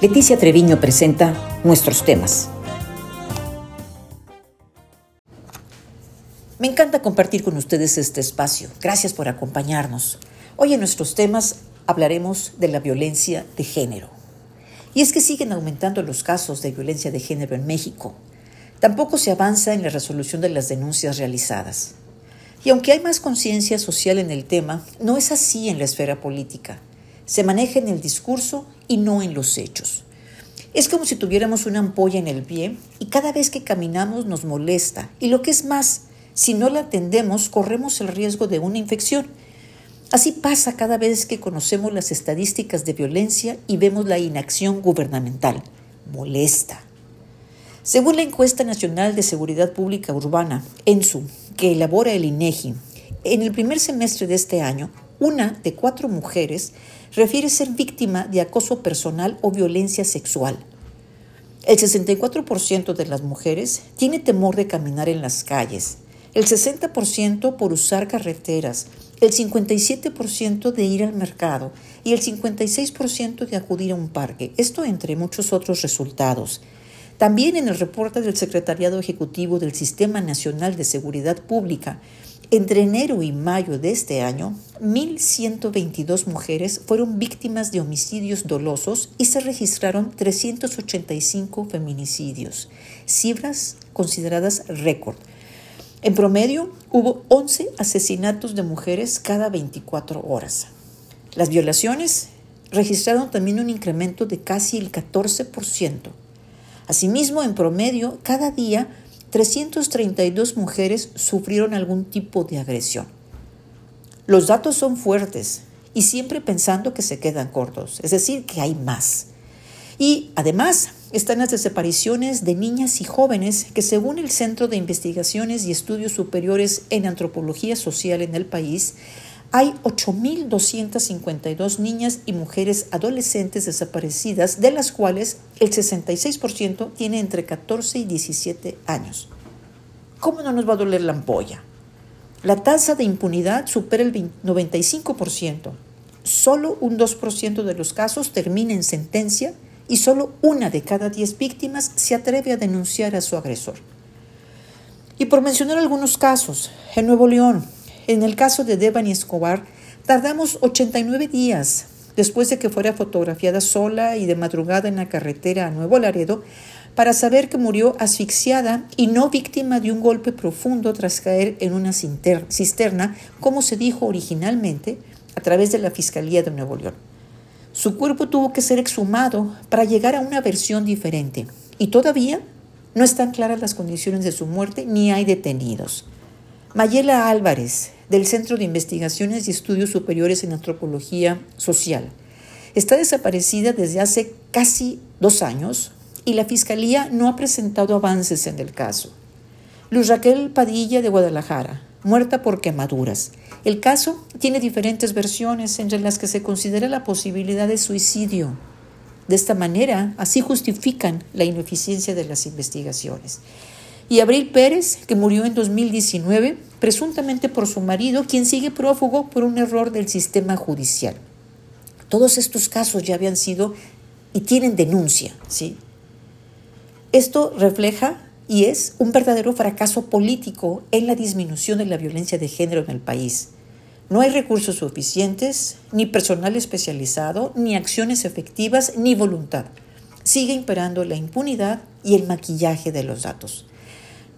Leticia Treviño presenta nuestros temas. Me encanta compartir con ustedes este espacio. Gracias por acompañarnos. Hoy en nuestros temas hablaremos de la violencia de género. Y es que siguen aumentando los casos de violencia de género en México. Tampoco se avanza en la resolución de las denuncias realizadas. Y aunque hay más conciencia social en el tema, no es así en la esfera política. Se maneja en el discurso y no en los hechos. Es como si tuviéramos una ampolla en el pie y cada vez que caminamos nos molesta. Y lo que es más, si no la atendemos, corremos el riesgo de una infección. Así pasa cada vez que conocemos las estadísticas de violencia y vemos la inacción gubernamental. Molesta. Según la encuesta nacional de seguridad pública urbana, ENSU, que elabora el INEGI, en el primer semestre de este año, una de cuatro mujeres refiere ser víctima de acoso personal o violencia sexual. El 64% de las mujeres tiene temor de caminar en las calles, el 60% por usar carreteras, el 57% de ir al mercado y el 56% de acudir a un parque. Esto entre muchos otros resultados. También en el reporte del Secretariado Ejecutivo del Sistema Nacional de Seguridad Pública, entre enero y mayo de este año, 1.122 mujeres fueron víctimas de homicidios dolosos y se registraron 385 feminicidios, cifras consideradas récord. En promedio, hubo 11 asesinatos de mujeres cada 24 horas. Las violaciones registraron también un incremento de casi el 14%. Asimismo, en promedio, cada día 332 mujeres sufrieron algún tipo de agresión. Los datos son fuertes y siempre pensando que se quedan cortos, es decir, que hay más. Y además están las desapariciones de niñas y jóvenes que según el Centro de Investigaciones y Estudios Superiores en Antropología Social en el país, hay 8.252 niñas y mujeres adolescentes desaparecidas, de las cuales el 66% tiene entre 14 y 17 años. ¿Cómo no nos va a doler la ampolla? La tasa de impunidad supera el 95%. Solo un 2% de los casos termina en sentencia y solo una de cada 10 víctimas se atreve a denunciar a su agresor. Y por mencionar algunos casos, en Nuevo León, en el caso de Devani Escobar, tardamos 89 días después de que fuera fotografiada sola y de madrugada en la carretera a Nuevo Laredo para saber que murió asfixiada y no víctima de un golpe profundo tras caer en una cisterna, como se dijo originalmente a través de la Fiscalía de Nuevo León. Su cuerpo tuvo que ser exhumado para llegar a una versión diferente y todavía no están claras las condiciones de su muerte ni hay detenidos. Mayela Álvarez, del Centro de Investigaciones y Estudios Superiores en Antropología Social. Está desaparecida desde hace casi dos años y la Fiscalía no ha presentado avances en el caso. Luz Raquel Padilla de Guadalajara, muerta por quemaduras. El caso tiene diferentes versiones entre las que se considera la posibilidad de suicidio. De esta manera, así justifican la ineficiencia de las investigaciones y Abril Pérez, que murió en 2019, presuntamente por su marido, quien sigue prófugo por un error del sistema judicial. Todos estos casos ya habían sido y tienen denuncia, ¿sí? Esto refleja y es un verdadero fracaso político en la disminución de la violencia de género en el país. No hay recursos suficientes, ni personal especializado, ni acciones efectivas, ni voluntad. Sigue imperando la impunidad y el maquillaje de los datos.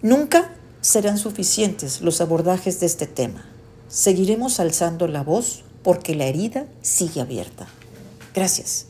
Nunca serán suficientes los abordajes de este tema. Seguiremos alzando la voz porque la herida sigue abierta. Gracias.